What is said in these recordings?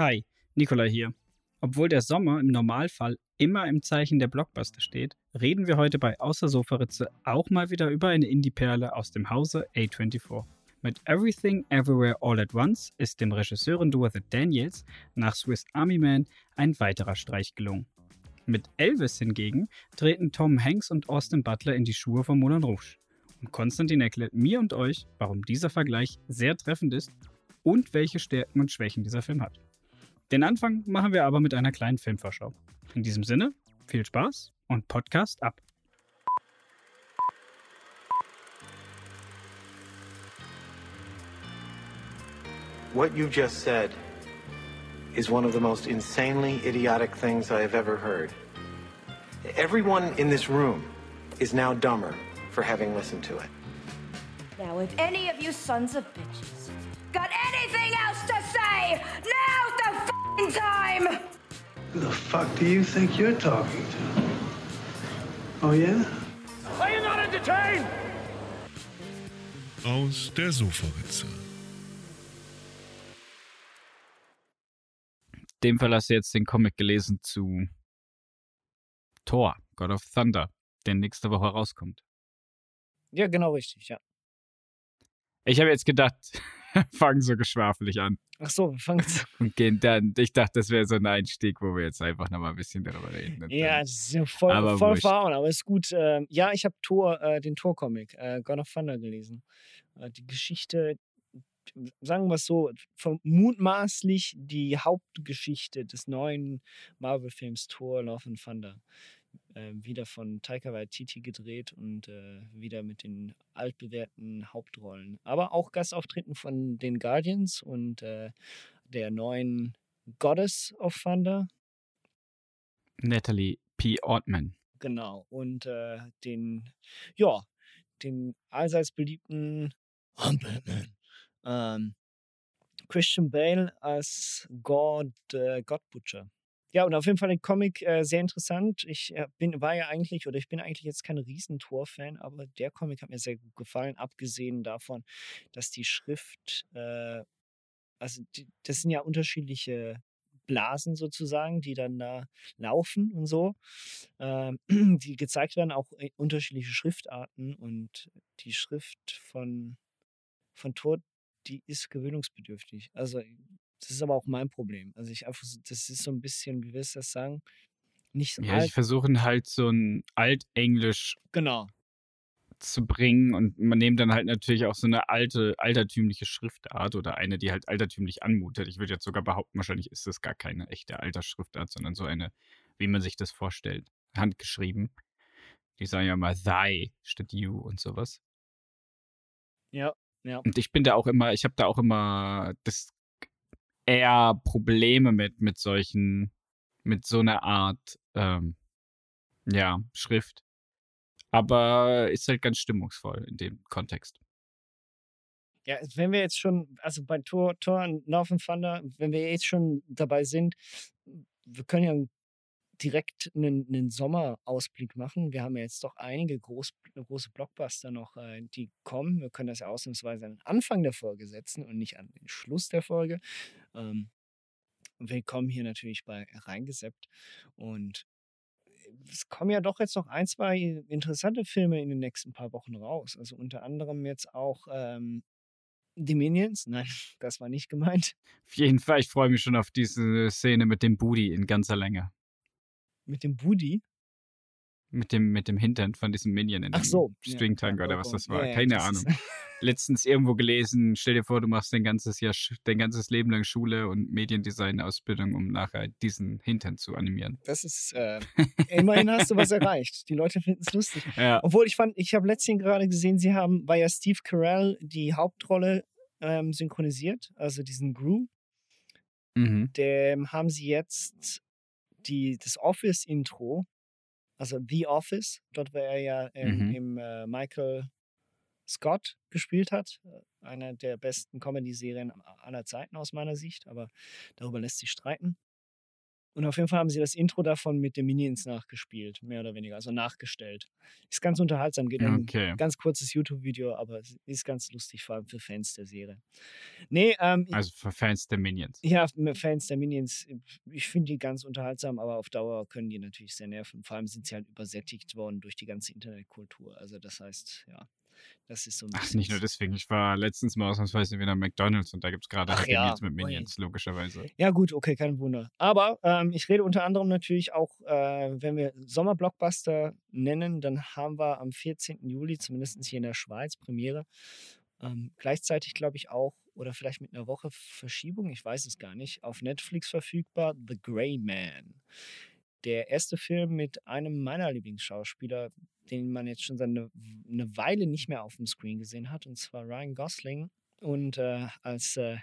Hi, Nicola hier. Obwohl der Sommer im Normalfall immer im Zeichen der Blockbuster steht, reden wir heute bei Außer Sofaritze auch mal wieder über eine Indie-Perle aus dem Hause A24. Mit Everything Everywhere All at Once ist dem Regisseurenduo The Daniels nach Swiss Army Man ein weiterer Streich gelungen. Mit Elvis hingegen treten Tom Hanks und Austin Butler in die Schuhe von Moulin Rouge. Und Konstantin erklärt mir und euch, warum dieser Vergleich sehr treffend ist und welche Stärken und Schwächen dieser Film hat. Den Anfang machen wir aber mit einer kleinen Filmvorschau. In diesem Sinne, viel Spaß und Podcast ab. What you just said is one of the most insanely idiotic things I have ever heard. Everyone in this room is now dumber for having listened to it. Now, if any of you sons of bitches got anything else to say, f***ing time! Who the fuck do you think you're talking to? Oh yeah? Are you not entertained? Aus der Sofaritze. Dem Fall hast du jetzt den Comic gelesen zu Thor, God of Thunder, der nächste Woche rauskommt. Ja, genau richtig, ja. Ich habe jetzt gedacht, fangen so geschwafelig an Ach so, wir fangen jetzt. und gehen dann. Ich dachte, das wäre so ein Einstieg, wo wir jetzt einfach nochmal ein bisschen darüber reden. Ja, das ist ja voll, Aber voll verhauen, aber ist gut. Ähm, ja, ich habe Tor, äh, den Tor-Comic, äh, God of Thunder gelesen. Äh, die Geschichte, sagen wir es so, mutmaßlich die Hauptgeschichte des neuen Marvel-Films Thor Love and Thunder. Äh, wieder von Taika Waititi gedreht und äh, wieder mit den altbewährten Hauptrollen. Aber auch Gastauftritten von den Guardians und äh, der neuen Goddess of Thunder. Natalie P. Ortman. Genau. Und äh, den, ja, den allseits beliebten Batman. Ähm, Christian Bale als God, äh, God Butcher. Ja, und auf jeden Fall der Comic äh, sehr interessant. Ich äh, bin, war ja eigentlich, oder ich bin eigentlich jetzt kein Riesentor-Fan, aber der Comic hat mir sehr gut gefallen, abgesehen davon, dass die Schrift, äh, also die, das sind ja unterschiedliche Blasen sozusagen, die dann da laufen und so ähm, die gezeigt werden, auch äh, unterschiedliche Schriftarten und die Schrift von, von Thor, die ist gewöhnungsbedürftig. Also das ist aber auch mein Problem. Also ich einfach, das ist so ein bisschen, wie willst du das sagen? Nicht so Ja, alt. ich versuche halt so ein Altenglisch Genau. zu bringen und man nimmt dann halt natürlich auch so eine alte, altertümliche Schriftart oder eine, die halt altertümlich anmutet. Ich würde jetzt sogar behaupten, wahrscheinlich ist das gar keine echte Altersschriftart, sondern so eine, wie man sich das vorstellt, handgeschrieben. Die sagen ja mal thy statt you und sowas. Ja, ja. Und ich bin da auch immer, ich habe da auch immer das eher Probleme mit, mit solchen, mit so einer Art, ähm, ja, Schrift. Aber ist halt ganz stimmungsvoll in dem Kontext. Ja, wenn wir jetzt schon, also bei Tor, Tor und and Thunder, wenn wir jetzt schon dabei sind, wir können ja direkt einen, einen Sommerausblick machen. Wir haben ja jetzt doch einige groß, große Blockbuster noch, äh, die kommen. Wir können das ja ausnahmsweise an den Anfang der Folge setzen und nicht an den Schluss der Folge. Ähm, wir kommen hier natürlich bei reingeseppt und es kommen ja doch jetzt noch ein, zwei interessante Filme in den nächsten paar Wochen raus. Also unter anderem jetzt auch ähm, die Minions. Nein, das war nicht gemeint. Auf jeden Fall, ich freue mich schon auf diese Szene mit dem Booty in ganzer Länge. Mit dem Booty. Mit dem, mit dem Hintern von diesem Minion in Ach so. ja, Stringtank ja, oder oh was das war. Ja, ja, Keine das Ahnung. Letztens irgendwo gelesen, stell dir vor, du machst dein ganzes Jahr, dein ganzes Leben lang Schule und Mediendesign-Ausbildung, um nachher diesen Hintern zu animieren. Das ist, äh, immerhin hast du was erreicht. Die Leute finden es lustig. Ja. Obwohl ich fand, ich habe letztens gerade gesehen, sie haben, weil ja Steve Carell die Hauptrolle ähm, synchronisiert, also diesen Gru, Mhm. dem haben sie jetzt die, das Office-Intro, also The Office, dort wo er ja im, Mhm. im äh, Michael Scott gespielt hat, äh, einer der besten Comedy-Serien aller Zeiten aus meiner Sicht, aber darüber lässt sich streiten. Und auf jeden Fall haben sie das Intro davon mit den Minions nachgespielt, mehr oder weniger, also nachgestellt. Ist ganz unterhaltsam, geht ein Okay. ganz kurzes YouTube-Video, aber es ist ganz lustig, vor allem für Fans der Serie. Nee, ähm, Also für Fans der Minions. ja, Fans der Minions, ich finde die ganz unterhaltsam, aber auf Dauer können die natürlich sehr nerven. Vor allem sind sie halt übersättigt worden durch die ganze Internetkultur. Also das heißt, ja, das ist so ein Ach, bisschen nicht nur deswegen. Ich war letztens mal ausnahmsweise wieder McDonalds und da gibt es gerade Ach Happy ja, Meals mit ui. Minions, logischerweise. Ja, gut, okay, kein Wunder. Aber ähm, ich rede unter anderem natürlich auch, äh, wenn wir Sommerblockbuster nennen, dann haben wir am 14. Juli, zumindest hier in der Schweiz, Premiere. Ähm, gleichzeitig, glaube ich, auch, oder vielleicht mit einer Woche Verschiebung, ich weiß es gar nicht, auf Netflix verfügbar, The Grey Man. Der erste Film mit einem meiner Lieblingsschauspieler, den man jetzt schon seit eine, eine Weile nicht mehr auf dem Screen gesehen hat, und zwar Ryan Gosling. Und äh, als äh,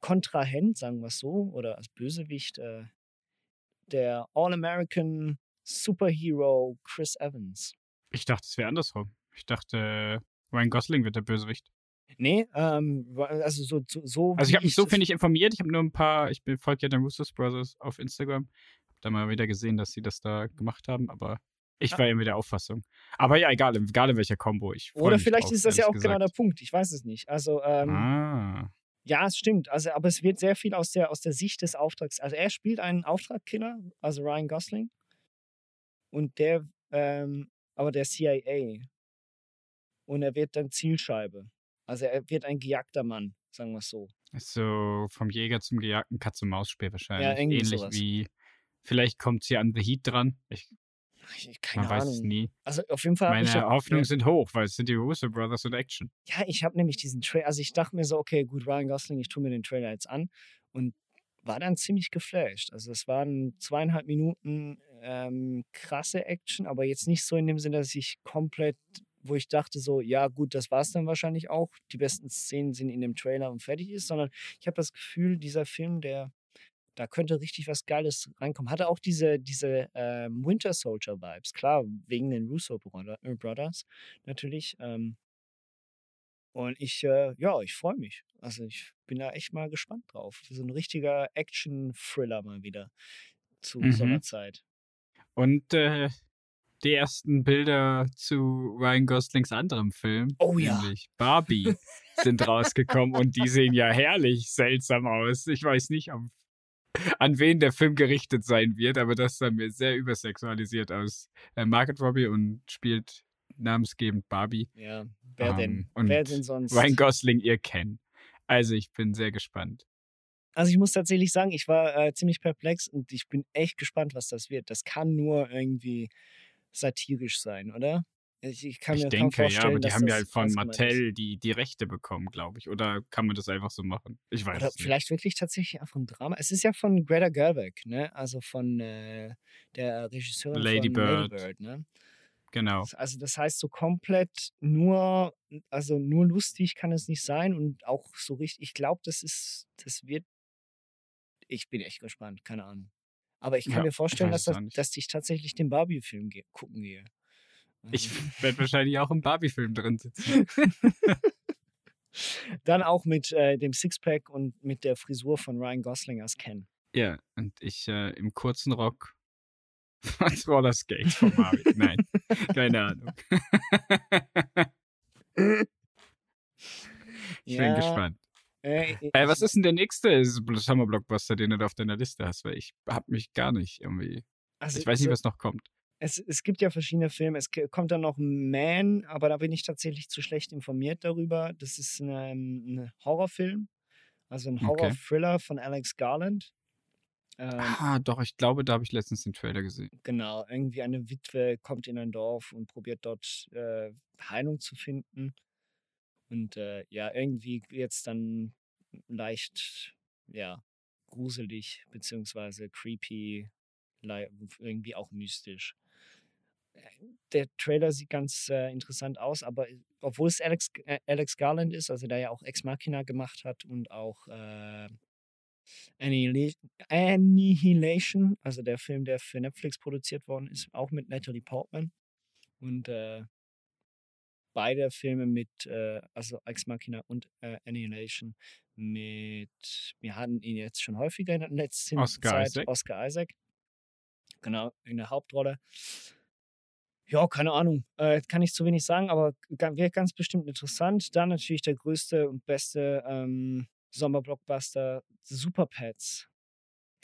Kontrahent, sagen wir es so, oder als Bösewicht, äh, der All-American Superhero Chris Evans. Ich dachte, es wäre andersrum. Ich dachte, Ryan Gosling wird der Bösewicht. Nee, ähm, also so, so, so Also ich habe mich so, finde ich, informiert. Ich habe nur ein paar, ich folge ja den Russos Brothers auf Instagram. Hab da mal wieder gesehen, dass sie das da gemacht haben, aber ich war irgendwie der Auffassung. Aber ja, egal, egal in welcher Combo. Ich Oder vielleicht drauf, ist das ja auch ehrlich genau der gesagt. Punkt. Ich weiß es nicht. Also, ähm, Ah. ja, es stimmt. Also, aber es wird sehr viel aus der, aus der Sicht des Auftrags. Also, er spielt einen Auftragskiller, also Ryan Gosling. Und der, ähm, aber der CIA. Und er wird dann Zielscheibe. Also, er wird ein gejagter Mann, sagen wir es so. So vom Jäger zum gejagten Katz-und-Maus-Spiel wahrscheinlich. irgendwie Ähnlich sowas. wie, vielleicht kommt sie an The Heat dran. Ich, keine man weiß Ahnung. es nie. Also, auf jeden Fall. Meine Hoffnungen sind hoch, weil es sind die Russo Brothers und Action. Ja, ich habe nämlich diesen Trailer, also ich dachte mir so, okay, gut, Ryan Gosling, ich tue mir den Trailer jetzt an und war dann ziemlich geflasht. Also es waren zweieinhalb Minuten ähm, krasse Action, aber jetzt nicht so in dem Sinne, dass ich komplett, wo ich dachte so, ja gut, das war's dann wahrscheinlich auch. Die besten Szenen sind in dem Trailer und fertig ist, sondern ich habe das Gefühl, dieser Film, der da könnte richtig was Geiles reinkommen. Hatte auch diese, diese ähm, Winter Soldier Vibes, klar, wegen den Russo äh, Brothers natürlich. Ähm, und ich, äh, ja, ich freue mich. Also ich bin da echt mal gespannt drauf. So ein richtiger Action-Thriller mal wieder zu Mhm. Sommerzeit. Und äh, die ersten Bilder zu Ryan Goslings anderem Film, Oh ja. nämlich Barbie, sind rausgekommen und die sehen ja herrlich seltsam aus. Ich weiß nicht, ob, an wen der Film gerichtet sein wird, aber das sah mir sehr übersexualisiert aus. Äh, Margaret Robbie und spielt namensgebend Barbie. Ja, wer denn? Ähm, und Wer denn sonst? Ryan Gosling, ihr kennt. Also ich bin sehr gespannt. Also ich muss tatsächlich sagen, ich war äh, ziemlich perplex und ich bin echt gespannt, was das wird. Das kann nur irgendwie satirisch sein, oder? Ich, ich kann ich mir denke, ja, vorstellen, aber die haben ja halt von ist. Mattel die, die Rechte bekommen, glaube ich. Oder kann man das einfach so machen? Ich weiß Oder es nicht. vielleicht wirklich tatsächlich einfach ein Drama. Es ist ja von Greta Gerwig, ne? Also von äh, der Regisseurin Lady von Bird. Lady Bird, ne? Genau. Also das heißt so komplett nur, also nur lustig kann es nicht sein und auch so richtig, ich glaube, das ist, das wird, ich bin echt gespannt, keine Ahnung. Aber ich kann Ja, mir vorstellen, dass, das, auch dass ich tatsächlich den Barbie-Film gucken gehe. Ich werde wahrscheinlich auch im Barbie-Film drin sitzen. Dann auch mit äh, dem Sixpack und mit der Frisur von Ryan Gosling als Ken. ja, und ich äh, im kurzen Rock als Roller Skate von Mario. Nein, keine Ahnung. ich bin Ja, gespannt. Äh, Äh, was ist denn der nächste Summer-Blockbuster, den du da auf deiner Liste hast? Weil ich hab mich gar nicht irgendwie. also Ich weiß nicht, so- was noch kommt. Es, es gibt ja verschiedene Filme. Es kommt dann noch Man, aber da bin ich tatsächlich zu schlecht informiert darüber. Das ist ein, ein Horrorfilm, also ein Okay. Horror-Thriller von Alex Garland. Ähm, Ah, doch, ich glaube, da habe ich letztens den Trailer gesehen. genau, irgendwie eine Witwe kommt in ein Dorf und probiert dort äh, Heilung zu finden. Und äh, ja, irgendwie jetzt dann leicht, ja, gruselig, beziehungsweise creepy, irgendwie auch mystisch. Äh, Der Trailer sieht ganz äh, interessant aus, aber obwohl es Alex, äh, Alex Garland ist, also der ja auch Ex Machina gemacht hat und auch äh, Annihila- Annihilation, also der Film, der für Netflix produziert worden ist, auch mit Natalie Portman. Und äh, beide Filme mit, äh, also Ex Machina und äh, Annihilation mit, wir hatten ihn jetzt schon häufiger in der letzten Oscar Zeit, Isaac. Oscar Isaac. Genau, in der Hauptrolle. Ja, keine Ahnung. Äh, kann ich zu wenig sagen, aber wäre ganz bestimmt interessant. Dann natürlich der größte und beste ähm, Sommerblockbuster, Super Pets.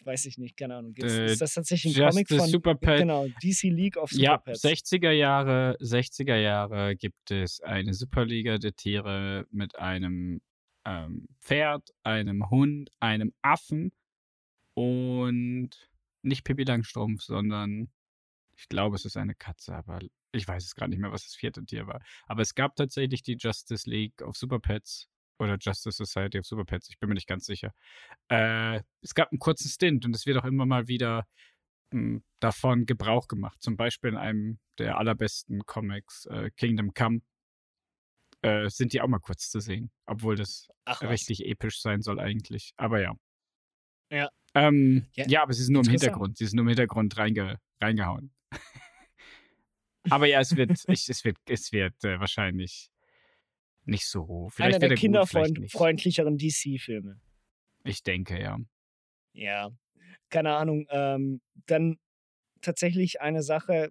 Weiß ich nicht, keine Ahnung. Gibt's, Äh, ist das tatsächlich ein Comic von Super Pet. genau, DC League of Super Ja, Pets? 60er Jahre, 60er Jahre gibt es eine Superliga der Tiere mit einem ähm, Pferd, einem Hund, einem Affen und nicht Pippi Langstrumpf, sondern ich glaube, es ist eine Katze, aber ich weiß es gerade nicht mehr, was das vierte Tier war. Aber es gab tatsächlich die Justice League of Super Pets oder Justice Society of Super Pets, ich bin mir nicht ganz sicher. Äh, es gab einen kurzen Stint und es wird auch immer mal wieder m, davon Gebrauch gemacht. Zum Beispiel in einem der allerbesten Comics, äh, Kingdom Come, äh, sind die auch mal kurz zu sehen. Obwohl das Ach, richtig episch sein soll eigentlich. Aber ja. Ja. Ähm, ja. Ja, aber sie sind nur im. Hintergrund. Sie sind nur im Hintergrund reinge reingehauen. Aber ja, es wird, ich, es wird, es wird äh, wahrscheinlich nicht so. Vielleicht Einer der er kinderfreundlicheren DC-Filme. Ich denke, ja. Ja, keine Ahnung. Ähm, dann tatsächlich eine Sache,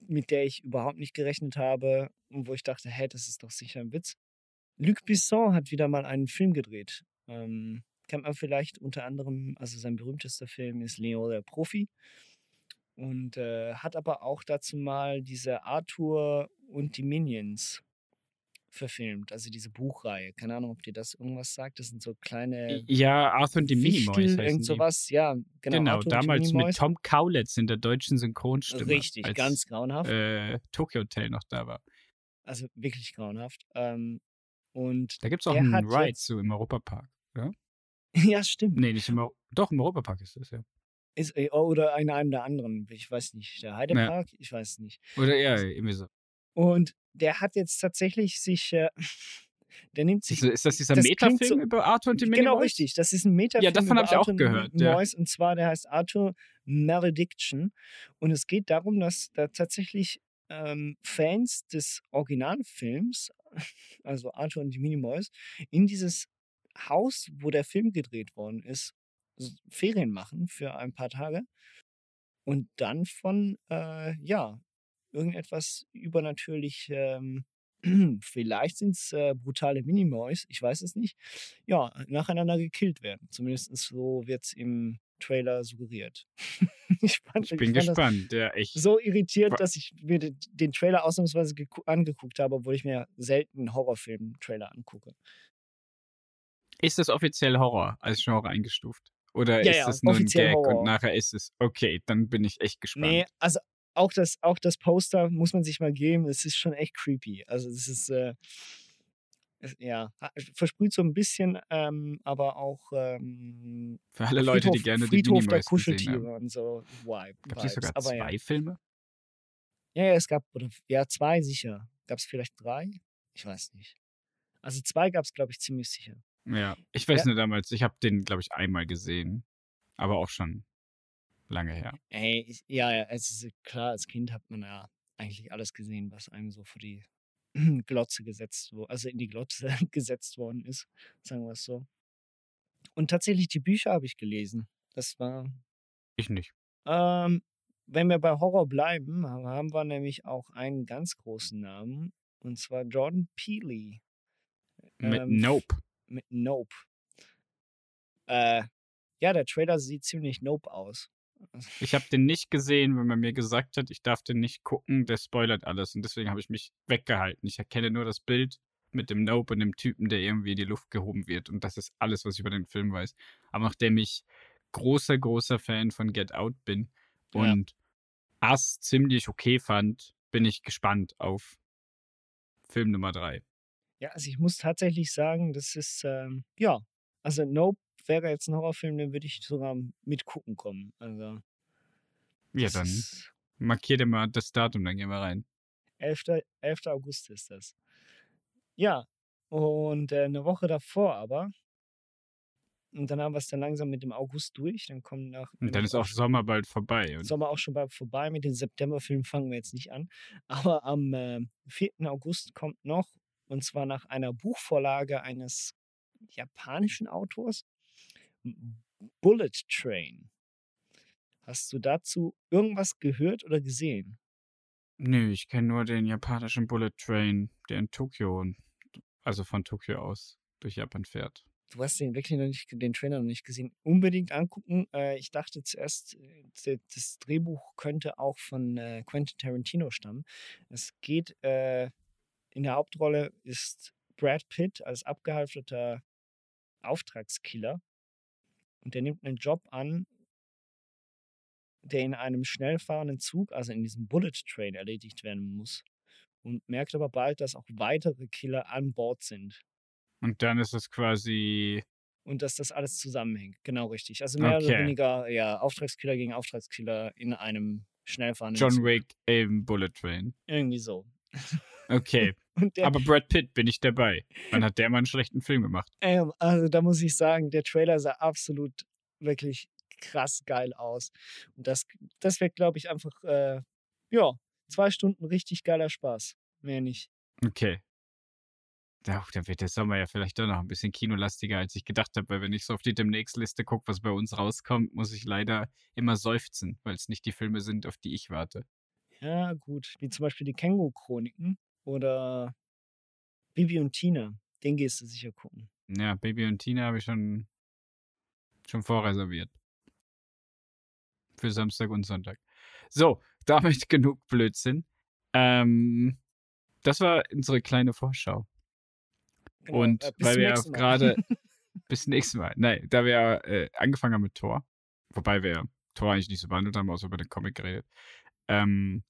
mit der ich überhaupt nicht gerechnet habe und wo ich dachte, hä, das ist doch sicher ein Witz. Luc Besson hat wieder mal einen Film gedreht. Ähm, kennt man vielleicht unter anderem, also sein berühmtester Film ist Leo der Profi. Und äh, hat aber auch dazu mal diese Arthur und die Minions verfilmt, also diese Buchreihe. Keine Ahnung, ob dir das irgendwas sagt. Das sind so kleine Ja, Arthur und die Minimoys irgend die. sowas. Ja, genau. Genau, Arthur damals mit. Tom Kaulitz in der deutschen Synchronstimme. Richtig, als, ganz grauenhaft. Äh, Tokyo Hotel noch da war. Also wirklich grauenhaft. Ähm, und Da gibt es auch einen Ride jetzt- so im Europapark. ja, stimmt. Nee, nicht im Doch, im Europapark ist das, ja. Ist, äh, oder in einem der anderen. Ich weiß nicht. Der Heidepark? Ich weiß nicht. Oder ja, irgendwie so. Und der hat jetzt tatsächlich sich. Äh, der nimmt sich. Ist, ist das dieser das Metafilm so- über Arthur und die Minimoys? Genau, richtig. Das ist ein Metafilm. davon über hab ich auch Arthur gehört, ja. Mois, und zwar, der heißt Arthur Malediction. Und es geht darum, dass da tatsächlich ähm, Fans des Originalfilms, also Arthur und die Minimoys, in dieses Haus, wo der Film gedreht worden ist, Ferien machen für ein paar Tage und dann von, äh, ja, irgendetwas übernatürlich, ähm, vielleicht sind es äh, brutale Minimoys, ich weiß es nicht, ja, nacheinander gekillt werden. Zumindest so wird es im Trailer suggeriert. ich fand, Ich bin das gespannt. Ja, echt. so irritiert, dass ich mir den, den Trailer ausnahmsweise angeguckt habe, obwohl ich mir selten Horrorfilm-Trailer angucke. Ist das offiziell Horror als Genre eingestuft? Oder Ja, ist ja, das nur ein Gag Horror. und nachher ist es okay? Dann bin ich echt gespannt. Nee, also auch das, auch das Poster muss man sich mal geben. Es ist schon echt creepy. Also es ist, äh, es, ja, versprüht so ein bisschen, ähm, aber auch ähm, Für alle Leute, die Friedhof- gerne die Friedhof der gesehen Kuscheltiere und so Vibe, Gab es sogar aber zwei ja. Filme? ja, ja, es gab, oder, ja, zwei sicher. Gab es vielleicht drei? Ich weiß nicht. Also zwei gab es, glaube ich, ziemlich sicher. Ja, ich weiß Ja. nur damals, ich habe den, glaube ich, einmal gesehen. Aber auch schon lange her. Ey, ich, ja, ja, es ist klar, als Kind hat man ja eigentlich alles gesehen, was einem so vor die Glotze gesetzt wurde, also in die Glotze gesetzt worden ist, sagen wir es so. Und tatsächlich die Bücher habe ich gelesen. Das war, Ich nicht. ähm, wenn wir bei Horror bleiben, ha- haben wir nämlich auch einen ganz großen Namen, und zwar Jordan Peele Mit Ähm, Nope. Mit Nope. Äh, ja, der Trailer sieht ziemlich Nope aus. Ich habe den nicht gesehen, wenn man mir gesagt hat, ich darf den nicht gucken, der spoilert alles. Und deswegen habe ich mich weggehalten. Ich erkenne nur das Bild mit dem Nope und dem Typen, der irgendwie in die Luft gehoben wird. Und das ist alles, was ich über den Film weiß. Aber nachdem ich großer, großer Fan von Get Out bin Ja. und Ass ziemlich okay fand, bin ich gespannt auf Film Nummer drei. Ja, also ich muss tatsächlich sagen, das ist, ähm, ja, also Nope wäre jetzt ein Horrorfilm, den würde ich sogar mit gucken kommen. Also, Ja, dann ist markier dir mal das Datum, dann gehen wir rein. 11. 11. August ist das. Ja, und äh, eine Woche davor aber Und dann haben wir es dann langsam mit dem August durch. Dann kommen nach. Und dann ist auch Sommer bald vorbei. Und Sommer auch schon bald vorbei. Mit den Septemberfilmen fangen wir jetzt nicht an. Aber am äh, 4. August kommt noch, und zwar nach einer Buchvorlage eines japanischen Autors, Bullet Train. Hast du dazu irgendwas gehört oder gesehen? Nö, ich kenne nur den japanischen Bullet Train, der in Tokio, also von Tokio aus, durch Japan fährt. Du hast den wirklich noch nicht, den Trailer noch nicht gesehen. Unbedingt angucken. Äh, ich dachte zuerst, äh, das Drehbuch könnte auch von äh, Quentin Tarantino stammen. Es geht, in der Hauptrolle ist Brad Pitt als abgehalfterter Auftragskiller. Und der nimmt einen Job an, der in einem schnell fahrenden Zug, also in diesem Bullet Train, erledigt werden muss. Und merkt aber bald, dass auch weitere Killer an Bord sind. Und dann ist es quasi. Und dass das alles zusammenhängt. Genau richtig. Also mehr Okay. oder weniger, ja, Auftragskiller gegen Auftragskiller in einem schnell fahrenden John Zug. Wick im Bullet Train. Irgendwie so. Okay, der, aber Brad Pitt bin ich dabei. Wann hat der mal einen schlechten Film gemacht? ähm, also da muss ich sagen, der Trailer sah absolut wirklich krass geil aus. Und das, das wird, glaube ich, einfach, äh, ja, zwei Stunden richtig geiler Spaß. Mehr nicht. Okay. Ja, dann wird der Sommer ja vielleicht doch noch ein bisschen kinolastiger, als ich gedacht habe, weil wenn ich so auf die Demnächst-Liste gucke, was bei uns rauskommt, muss ich leider immer seufzen, weil es nicht die Filme sind, auf die ich warte. Ja, gut. Wie zum Beispiel die Känguru-Chroniken oder Bibi und Tina. Den gehst du sicher gucken. Ja, Baby und Tina habe ich schon, schon vorreserviert. Für Samstag und Sonntag. So, damit genug Blödsinn. Ähm, das war unsere kleine Vorschau. Genau, Und äh, weil wir gerade bis nächstes Mal. Nein, da wir ja, äh, angefangen haben mit Thor, wobei wir Thor eigentlich nicht so behandelt haben, außer über den Comic geredet, ähm,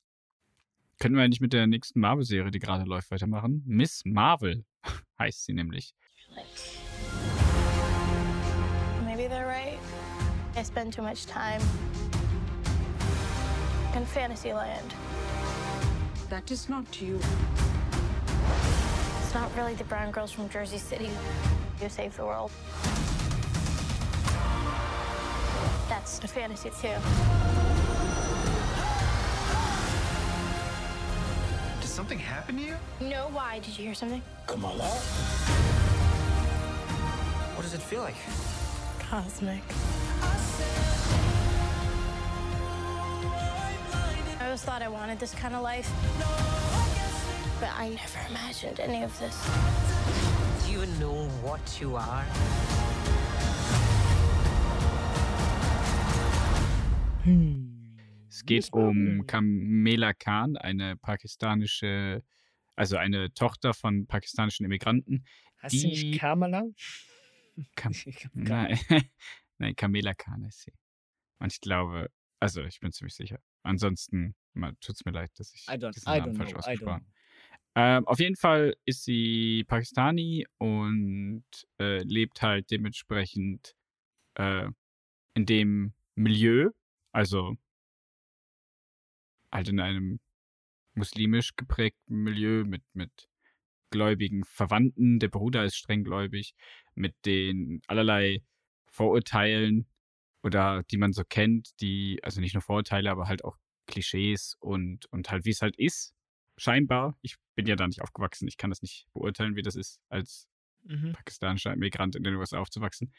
können wir eigentlich mit der nächsten Marvel-Serie, die gerade läuft, weitermachen. Miss Marvel heißt sie nämlich. Maybe they're right. I spend too much time in Fantasyland. That is not you. It's not really the brown girls from Jersey City who save the world. That's a fantasy too. Something happen to you? No, why? Did you hear something? Kamala? What does it feel like? Cosmic. I always thought I wanted this kind of life. But I never imagined any of this. Do you know what you are? Hm. Es geht um Kamela Khan, eine pakistanische, also eine Tochter von pakistanischen Immigranten. Hast du Die- nicht Kamala? Kam Nein, nein, Kamela Khan ist sie. Und ich glaube, also ich bin ziemlich sicher. Ansonsten tut es mir leid, dass ich I don't, diesen I Namen don't falsch know. Ausgesprochen know. Ähm, auf jeden Fall ist sie Pakistani und äh, lebt halt dementsprechend äh, in dem Milieu, also halt in einem muslimisch geprägten Milieu mit, mit gläubigen Verwandten. Der Bruder ist strenggläubig, mit den allerlei Vorurteilen oder die man so kennt, die, also nicht nur Vorurteile, aber halt auch Klischees und, und halt wie es halt ist, scheinbar. Ich bin ja da nicht aufgewachsen, ich kann das nicht beurteilen, wie das ist, als Mhm. pakistanischer Immigrant in den USA aufzuwachsen.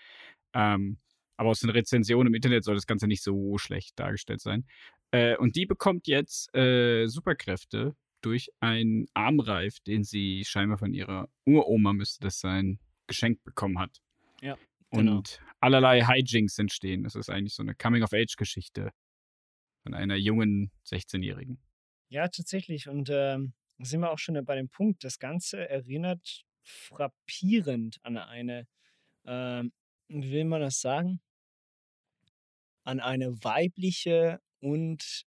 Ähm, aber aus den Rezensionen im Internet soll das Ganze nicht so schlecht dargestellt sein. Äh, und die bekommt jetzt äh, Superkräfte durch einen Armreif, den sie scheinbar von ihrer Uroma, müsste das sein, geschenkt bekommen hat. Ja, Und genau. allerlei Hijinks entstehen. Das ist eigentlich so eine Coming-of-Age-Geschichte von einer jungen 16-Jährigen. Ja, tatsächlich. Und ähm, da sind wir auch schon bei dem Punkt. Das Ganze erinnert frappierend an eine, ähm, wie will man das sagen? An eine weibliche und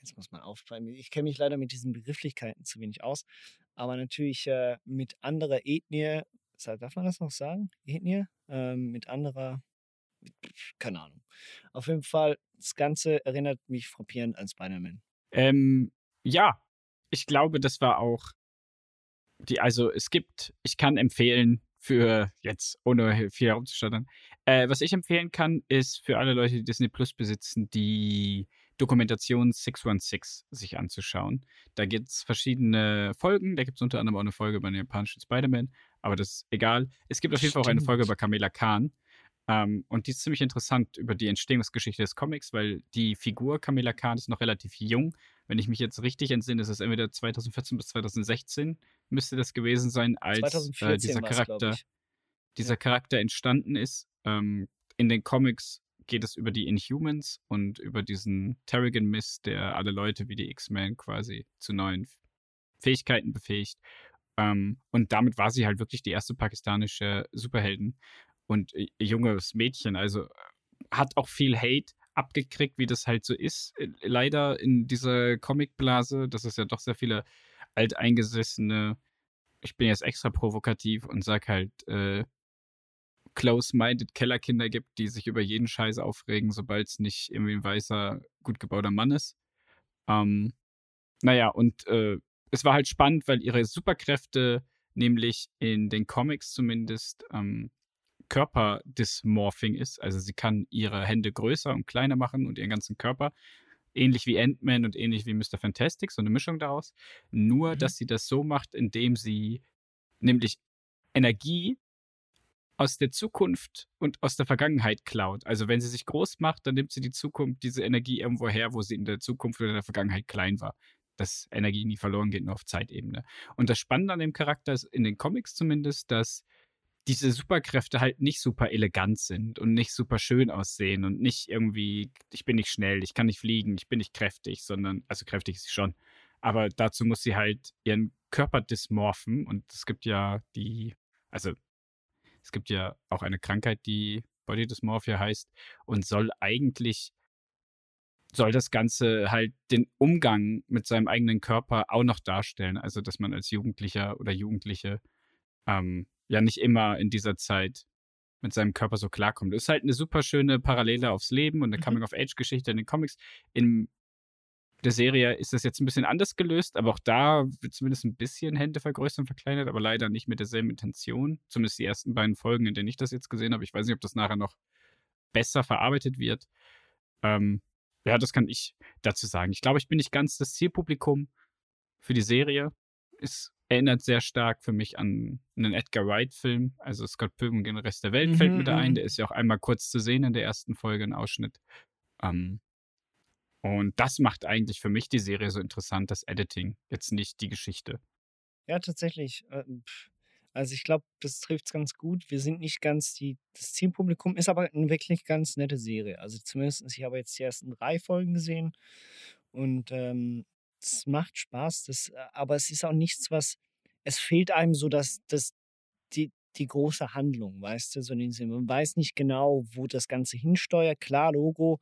jetzt muss man aufpassen. Ich kenne mich leider mit diesen Begrifflichkeiten zu wenig aus, aber natürlich äh, mit anderer Ethnie, darf man das noch sagen? Ethnie? Ähm, mit anderer, keine Ahnung. Auf jeden Fall, das Ganze erinnert mich frappierend an Spider-Man. Ähm, ja, ich glaube, das war auch die, also es gibt, ich kann empfehlen, für jetzt, ohne viel herumzustottern. Äh, was ich empfehlen kann, ist für alle Leute, die Disney Plus besitzen, die Dokumentation 616 sich anzuschauen. Da gibt es verschiedene Folgen. Da gibt es unter anderem auch eine Folge über den japanischen Spider-Man, aber das ist egal. Es gibt auf jeden Fall auch eine Folge über Kamela Khan. Ähm, und die ist ziemlich interessant über die Entstehungsgeschichte des Comics, weil die Figur Kamela Khan ist noch relativ jung. Wenn ich mich jetzt richtig entsinne, ist es entweder 2014 bis 2016 müsste das gewesen sein, als äh, dieser Charakter, dieser ja. Charakter entstanden ist. Ähm, in den Comics geht es über die Inhumans und über diesen Terrigan Mist, der alle Leute wie die X-Men quasi zu neuen Fähigkeiten befähigt. Ähm, und damit war sie halt wirklich die erste pakistanische Superheldin und äh, junges Mädchen. Also hat auch viel Hate abgekriegt, wie das halt so ist. Äh, leider in dieser Comicblase, dass es ja doch sehr viele alteingesessene, ich bin jetzt extra provokativ und sag halt, äh, close-minded Kellerkinder gibt, die sich über jeden Scheiß aufregen, sobald es nicht irgendwie ein weißer, gut gebauter Mann ist. Ähm, naja, und äh, es war halt spannend, weil ihre Superkräfte nämlich in den Comics zumindest ähm, Körperdysmorphing ist. Also sie kann ihre Hände größer und kleiner machen und ihren ganzen Körper. Ähnlich wie Ant-Man und ähnlich wie Mr. Fantastic, so eine Mischung daraus. Nur, mhm. dass sie das so macht, indem sie nämlich Energie aus der Zukunft und aus der Vergangenheit klaut. Also wenn sie sich groß macht, dann nimmt sie die Zukunft, diese Energie irgendwo her, wo sie in der Zukunft oder in der Vergangenheit klein war. Dass Energie nie verloren geht, nur auf Zeitebene. Und das Spannende an dem Charakter ist, in den Comics zumindest, dass diese Superkräfte halt nicht super elegant sind und nicht super schön aussehen und nicht irgendwie, ich bin nicht schnell, ich kann nicht fliegen, ich bin nicht kräftig, sondern, also kräftig ist sie schon. Aber dazu muss sie halt ihren Körper dysmorphen und es gibt ja die, also es gibt ja auch eine Krankheit, die Body Dysmorphia heißt und soll eigentlich soll das Ganze halt den Umgang mit seinem eigenen Körper auch noch darstellen. Also, dass man als Jugendlicher oder Jugendliche ähm, ja nicht immer in dieser Zeit mit seinem Körper so klarkommt. Das ist halt eine super schöne Parallele aufs Leben und eine mhm. Coming-of-Age-Geschichte in den Comics. Im der Serie ist das jetzt ein bisschen anders gelöst, aber auch da wird zumindest ein bisschen Hände vergrößert und verkleinert, aber leider nicht mit derselben Intention. Zumindest die ersten beiden Folgen, in denen ich das jetzt gesehen habe. Ich weiß nicht, ob das nachher noch besser verarbeitet wird. Ähm, ja, das kann ich dazu sagen. Ich glaube, ich bin nicht ganz das Zielpublikum für die Serie. Es erinnert sehr stark für mich an einen Edgar Wright-Film. Also Scott Pilgrim und den Rest der Welt mhm, fällt mir da ein. Mhm. Der ist ja auch einmal kurz zu sehen in der ersten Folge, ein Ausschnitt. Ähm, und das macht eigentlich für mich die Serie so interessant, das Editing, jetzt nicht die Geschichte. Ja, tatsächlich. Äh, also ich glaube, das trifft es ganz gut. Wir sind nicht ganz die, das Zielpublikum, ist aber eine wirklich ganz nette Serie. Also zumindest, ich habe jetzt die ersten drei Folgen gesehen und ähm, es macht Spaß. Das, äh, aber es ist auch nichts, was, es fehlt einem so, dass, dass die, die große Handlung, weißt du, so in den Sinn. Man weiß nicht genau, wo das Ganze hinsteuert. Klar, Logo,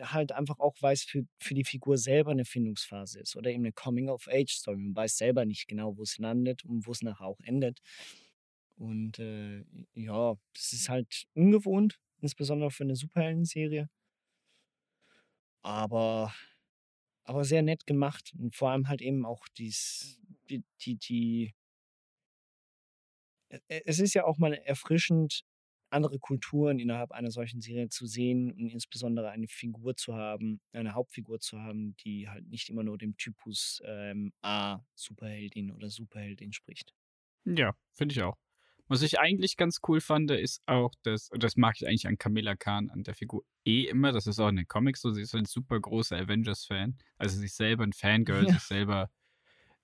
halt einfach auch weiß, für, für die Figur selber eine Findungsphase ist oder eben eine Coming-of-Age-Story. Man weiß selber nicht genau, wo es landet und wo es nachher auch endet. Und äh, ja, das ist halt ungewohnt, insbesondere für eine Superhelden-Serie. Aber, aber sehr nett gemacht und vor allem halt eben auch dies, die, die, die. Es ist ja auch mal erfrischend, andere Kulturen innerhalb einer solchen Serie zu sehen und insbesondere eine Figur zu haben, eine Hauptfigur zu haben, die halt nicht immer nur dem Typus ähm, A Superheldin oder Superheldin spricht. Ja, finde ich auch. Was ich eigentlich ganz cool fand, ist auch, dass, und das mag ich eigentlich an Camilla Khan, an der Figur eh immer, das ist auch in den Comics so, sie ist ein super großer Avengers-Fan, also sich selber ein Fangirl, ja. sich selber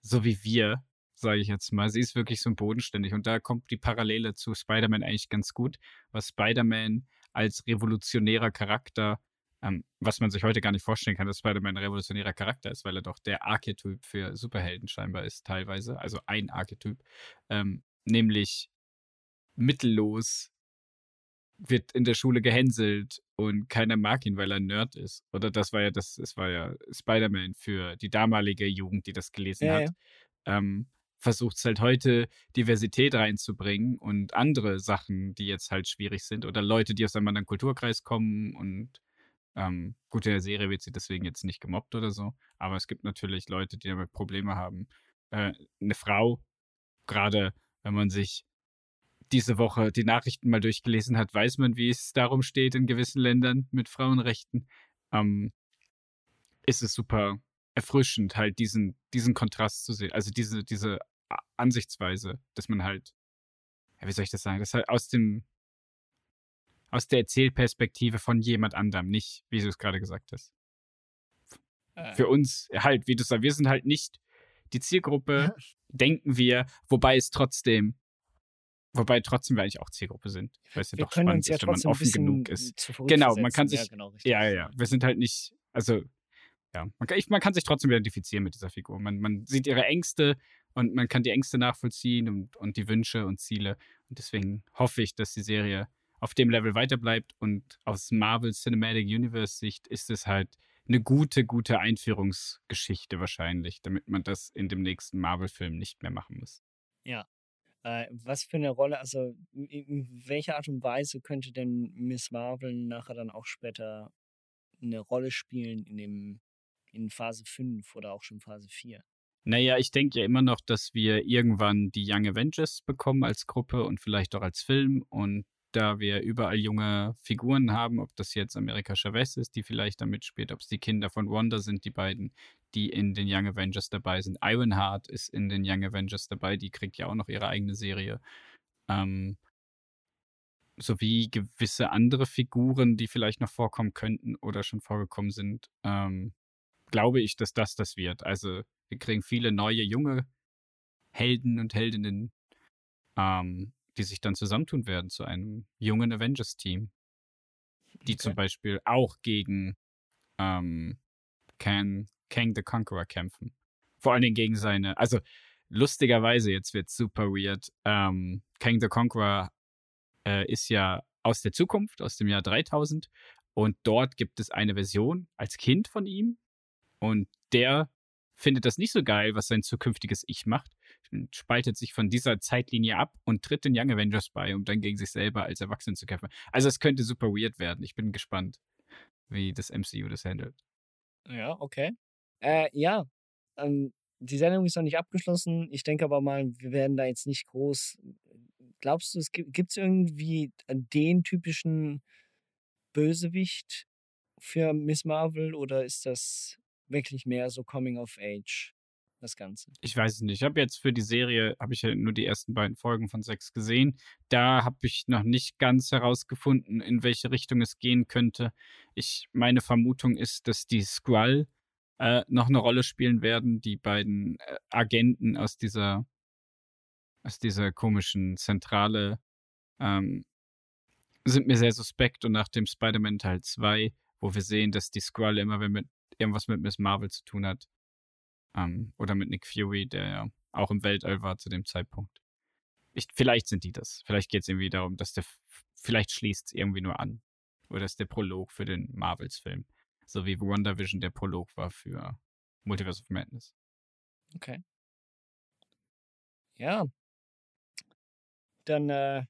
so wie wir, sage ich jetzt mal. Sie ist wirklich so bodenständig. Und da kommt die Parallele zu Spider-Man eigentlich ganz gut, was Spider-Man als revolutionärer Charakter, ähm, was man sich heute gar nicht vorstellen kann, dass Spider-Man ein revolutionärer Charakter ist, weil er doch der Archetyp für Superhelden scheinbar ist, teilweise. Also ein Archetyp. Ähm, nämlich mittellos, wird in der Schule gehänselt und keiner mag ihn, weil er ein Nerd ist. Oder das war ja das, es war ja Spider-Man für die damalige Jugend, die das gelesen ja, hat. Ja. Ähm, versucht es halt heute Diversität reinzubringen und andere Sachen, die jetzt halt schwierig sind oder Leute, die aus einem anderen Kulturkreis kommen und ähm, gut, in der Serie wird sie deswegen jetzt nicht gemobbt oder so, aber es gibt natürlich Leute, die damit Probleme haben. Äh, eine Frau, gerade wenn man sich diese Woche die Nachrichten mal durchgelesen hat, weiß man, wie es darum steht in gewissen Ländern mit Frauenrechten. Ähm, ist es super erfrischend, halt diesen, diesen Kontrast zu sehen. Also diese, diese Ansichtsweise, dass man halt, ja, wie soll ich das sagen, das halt aus dem, aus der Erzählperspektive von jemand anderem, nicht, wie du es gerade gesagt hast. Äh. Für uns halt, wie du sagst, wir sind halt nicht die Zielgruppe, ja. denken wir, wobei es trotzdem Wobei trotzdem wir eigentlich auch Zielgruppe sind. Weil es ja wir doch spannend ja ist, wenn man offen genug ist. Genau, man kann sich. Ja, genau, ja, ja, Wir sind halt nicht, also, ja, man kann, ich, man kann sich trotzdem identifizieren mit dieser Figur. Man, man sieht ihre Ängste und man kann die Ängste nachvollziehen und, und die Wünsche und Ziele. Und deswegen hoffe ich, dass die Serie auf dem Level weiterbleibt. Und aus Marvel Cinematic Universe Sicht ist es halt eine gute, gute Einführungsgeschichte wahrscheinlich, damit man das in dem nächsten Marvel-Film nicht mehr machen muss. Ja, äh, was für eine Rolle, also in, welcher Art und Weise könnte denn Miss Marvel nachher dann auch später eine Rolle spielen in dem in Phase 5 oder auch schon Phase 4? Naja, ich denke ja immer noch, dass wir irgendwann die Young Avengers bekommen als Gruppe und vielleicht auch als Film. Und da wir überall junge Figuren haben, ob das jetzt Amerika Chavez ist, die vielleicht da mitspielt, ob es die Kinder von Wanda sind, die beiden, die in den Young Avengers dabei sind. Ironheart ist in den Young Avengers dabei, die kriegt ja auch noch ihre eigene Serie. Ähm, sowie gewisse andere Figuren, die vielleicht noch vorkommen könnten oder schon vorgekommen sind, ähm, glaube ich, dass das das wird. Also wir kriegen viele neue, junge Helden und Heldinnen, ähm, die sich dann zusammentun werden zu einem jungen Avengers-Team. Die okay. zum Beispiel auch gegen ähm, Kang, Kang the Conqueror kämpfen. Vor allen Dingen gegen seine, also lustigerweise, jetzt wird super weird. Ähm, Kang the Conqueror äh, ist ja aus der Zukunft, aus dem Jahr 3000. Und dort gibt es eine Version als Kind von ihm. Und der findet das nicht so geil, was sein zukünftiges Ich macht, spaltet sich von dieser Zeitlinie ab und tritt den Young Avengers bei, um dann gegen sich selber als Erwachsenen zu kämpfen. Also es könnte super weird werden. Ich bin gespannt, wie das MCU das handelt. Ja, okay. Äh, ja, ähm, die Sendung ist noch nicht abgeschlossen. Ich denke aber mal, wir werden da jetzt nicht groß. Glaubst du, es gibt es irgendwie den typischen Bösewicht für Miss Marvel oder ist das wirklich mehr so Coming of Age? das Ganze? Ich weiß es nicht. Ich habe jetzt für die Serie, habe ich ja nur die ersten beiden Folgen von sechs gesehen. Da habe ich noch nicht ganz herausgefunden, in welche Richtung es gehen könnte. Ich, meine Vermutung ist, dass die Skrull äh, noch eine Rolle spielen werden, die beiden äh, Agenten aus dieser, aus dieser komischen Zentrale ähm, sind mir sehr suspekt und nach dem Spider-Man Teil 2, wo wir sehen, dass die Skrull immer, wenn mit irgendwas mit Miss Marvel zu tun hat, ähm, oder mit Nick Fury, der ja auch im Weltall war zu dem Zeitpunkt. Ich, vielleicht sind die das. Vielleicht geht es irgendwie darum, dass der, vielleicht schließt es irgendwie nur an. Oder ist der Prolog für den Marvels-Film. So wie WandaVision der Prolog war für Multiverse of Madness. Okay. Ja. Dann äh,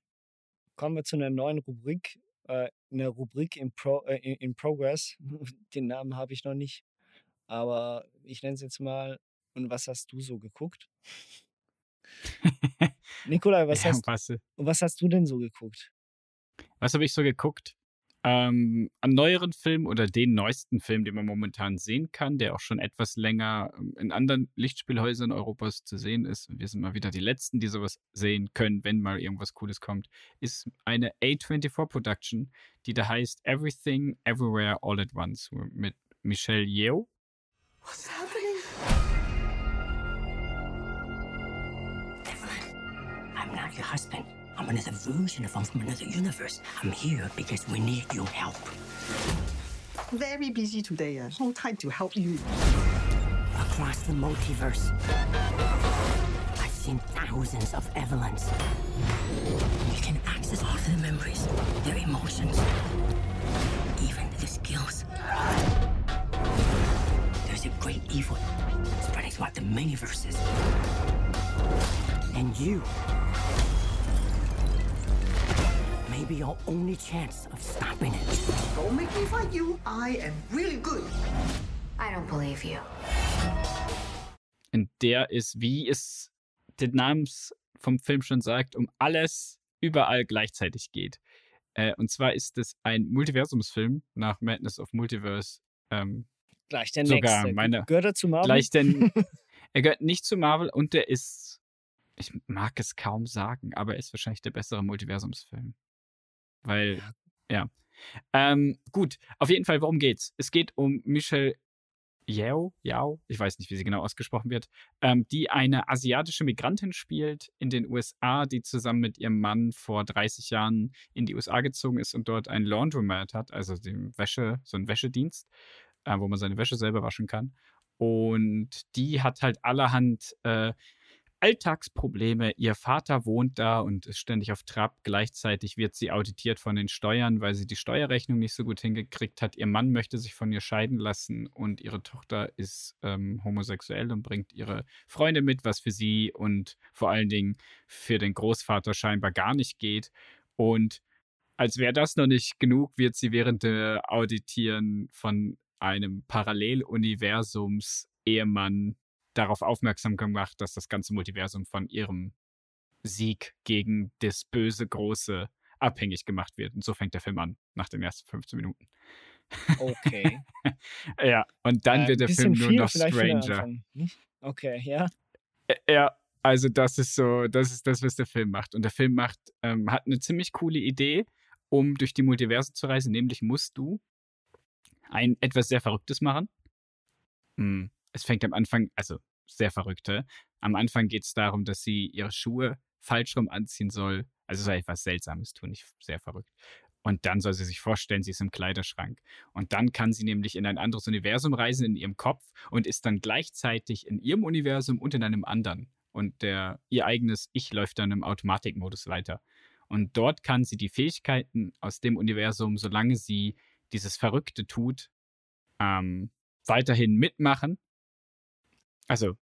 kommen wir zu einer neuen Rubrik. Äh, eine Rubrik in, Pro, äh, in Progress. Den Namen habe ich noch nicht. Aber ich nenne es jetzt mal, und was hast du so geguckt? Nikolai, was, ja, hast, was, was hast du denn so geguckt? Was habe ich so geguckt? Ähm, an neueren Film oder den neuesten Film, den man momentan sehen kann, der auch schon etwas länger ähm, in anderen Lichtspielhäusern Europas zu sehen ist, wir sind mal wieder die Letzten, die sowas sehen können, wenn mal irgendwas Cooles kommt, ist eine A24 Production, die da heißt Everything Everywhere All at Once mit Michelle Yeoh What's happening? Evelyn, I'm not your husband. I'm another version of him from another universe. I'm here because we need your help. Very busy today. Uh, no time to help you. Across the multiverse, I've seen thousands of Evelyns. You can access all their memories, their emotions, even their skills There's a great evil spreading throughout the many verses. And you may be our only chance of stopping it. Don't make me fight you. I am really good. I don't believe you. Und der ist, wie es den Namens vom Film schon sagt, um alles überall gleichzeitig geht. Äh, und zwar ist es ein Multiversumsfilm nach Madness of Multiverse. Ähm, Gleich der sogar nächste. meine, Gehört er zu Marvel? Gleich denn, er gehört nicht zu Marvel und der ist, ich mag es kaum sagen, aber er ist wahrscheinlich der bessere Multiversumsfilm. Weil, ja. Ähm, gut, auf jeden Fall, worum geht's? Es geht um Michelle Yao, Yao, ich weiß nicht, wie sie genau ausgesprochen wird, ähm, die eine asiatische Migrantin spielt in den USA, die zusammen mit ihrem Mann vor 30 Jahren in die USA gezogen ist und dort ein Laundromat hat, also den Wäsche, so einen Wäschedienst, äh, wo man seine Wäsche selber waschen kann. Und die hat halt allerhand äh, Alltagsprobleme. Ihr Vater wohnt da und ist ständig auf Trab. Gleichzeitig wird sie auditiert von den Steuern, weil sie die Steuerrechnung nicht so gut hingekriegt hat. Ihr Mann möchte sich von ihr scheiden lassen und ihre Tochter ist ähm, homosexuell und bringt ihre Freunde mit, was für sie und vor allen Dingen für den Großvater scheinbar gar nicht geht. Und als wäre das noch nicht genug, wird sie während der Auditieren von einem Paralleluniversums Ehemann darauf aufmerksam gemacht, dass das ganze Multiversum von ihrem Sieg gegen das böse Große abhängig gemacht wird. Und so fängt der Film an, nach den ersten 15 Minuten. Okay. ja, und dann Äh, wird der Film nur noch stranger. Nicht? Okay, ja. Ja, also das ist so, das ist das, was der Film macht. Und der Film macht, ähm, hat eine ziemlich coole Idee, um durch die Multiverse zu reisen, nämlich musst du ein etwas sehr Verrücktes machen. Hm, Es fängt am Anfang, also sehr verrückte. Am Anfang geht es darum, dass sie ihre Schuhe falsch rum anziehen soll. Also soll etwas Seltsames tun, nicht sehr verrückt. Und dann soll sie sich vorstellen, sie ist im Kleiderschrank. Und dann kann sie nämlich in ein anderes Universum reisen in ihrem Kopf und ist dann gleichzeitig in ihrem Universum und in einem anderen. Und der, ihr eigenes Ich läuft dann im Automatikmodus weiter. Und dort kann sie die Fähigkeiten aus dem Universum, solange sie dieses Verrückte tut, ähm, weiterhin mitmachen. Also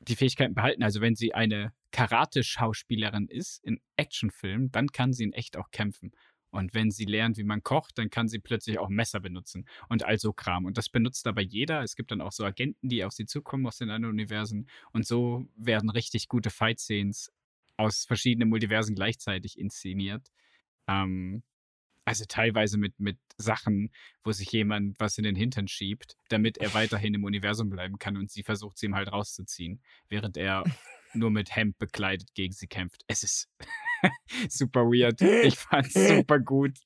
die Fähigkeiten behalten. Also wenn sie eine Karate-Schauspielerin ist in Actionfilmen, dann kann sie in echt auch kämpfen. Und wenn sie lernt, wie man kocht, dann kann sie plötzlich auch Messer benutzen und all so Kram. Und das benutzt aber jeder. Es gibt dann auch so Agenten, die auf sie zukommen aus den anderen Universen. Und so werden richtig gute Fight-Scenes aus verschiedenen Multiversen gleichzeitig inszeniert. Ähm, also teilweise mit, mit Sachen, wo sich jemand was in den Hintern schiebt, damit er weiterhin im Universum bleiben kann und sie versucht, sie ihm halt rauszuziehen, während er nur mit Hemd bekleidet gegen sie kämpft. Es ist super weird. Ich fand's super gut.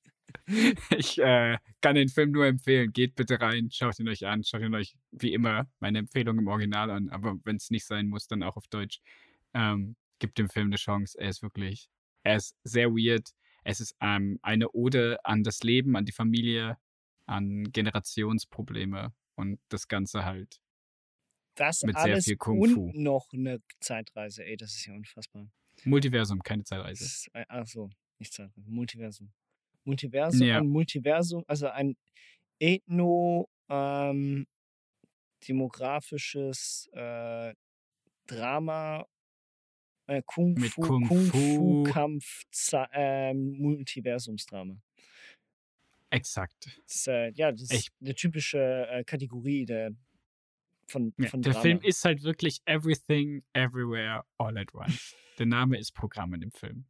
Ich äh, kann den Film nur empfehlen. Geht bitte rein, schaut ihn euch an, schaut ihn euch wie immer meine Empfehlung im Original an, aber wenn es nicht sein muss, dann auch auf Deutsch. Ähm, gibt dem Film eine Chance. Er ist wirklich, er ist sehr weird. Es ist ähm, eine Ode an das Leben, an die Familie, an Generationsprobleme und das Ganze halt Das mit sehr alles viel Kung Fu. und noch eine Zeitreise. Ey, das ist ja unfassbar. Multiversum, keine Zeitreise. Ist, äh, ach so, nicht Zeitreise. Multiversum. Multiversum, Ja. ein Multiversum, also ein ethno ähm, demografisches äh, Drama, äh, Kung Mit Fu, Kung Kung Fu. Fu Kampf, ähm, Multiversumsdrama. Exakt. Das ist, äh, ja, das ist Echt. eine typische äh, Kategorie der, von, Ja, von der. Film ist halt wirklich Everything, Everywhere, All at Once. Der Name ist Programm in dem Film.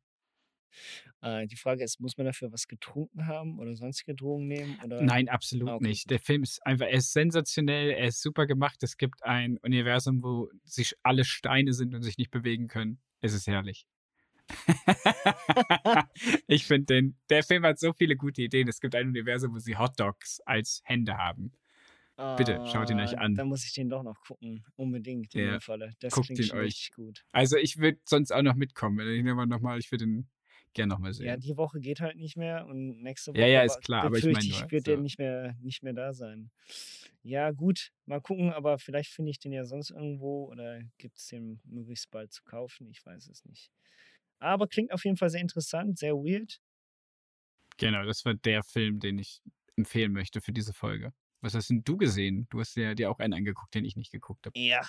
Äh, die Frage ist, muss man dafür was getrunken haben oder sonstige Drogen nehmen? Oder? Nein, absolut Ah, okay, nicht. Der Film ist einfach, er ist sensationell, er ist super gemacht. Es gibt ein Universum, wo sich alle Steine sind und sich nicht bewegen können. Es ist herrlich. ich finde den, der Film hat so viele gute Ideen. Es gibt ein Universum, wo sie Hotdogs als Hände haben. Bitte, schaut ihn euch Ah, an. Dann muss ich den doch noch gucken. Unbedingt in Ja, dem Falle. Das guckt klingt ihn euch. gut. Also ich würde sonst auch noch mitkommen. Wenn ich nochmal, noch mal, ich würde ihn gerne nochmal sehen. Ja, die Woche geht halt nicht mehr und nächste Woche Ja, ja, ist klar, aber ich meine nur, wird der so. nicht mehr, nicht mehr da sein. Ja, gut, mal gucken, aber vielleicht finde ich den ja sonst irgendwo oder gibt es den möglichst bald zu kaufen. Ich weiß es nicht. Aber klingt auf jeden Fall sehr interessant, sehr weird. Genau, das war der Film, den ich empfehlen möchte für diese Folge. Was hast denn du gesehen? Du hast ja dir auch einen angeguckt, den ich nicht geguckt habe. Ja.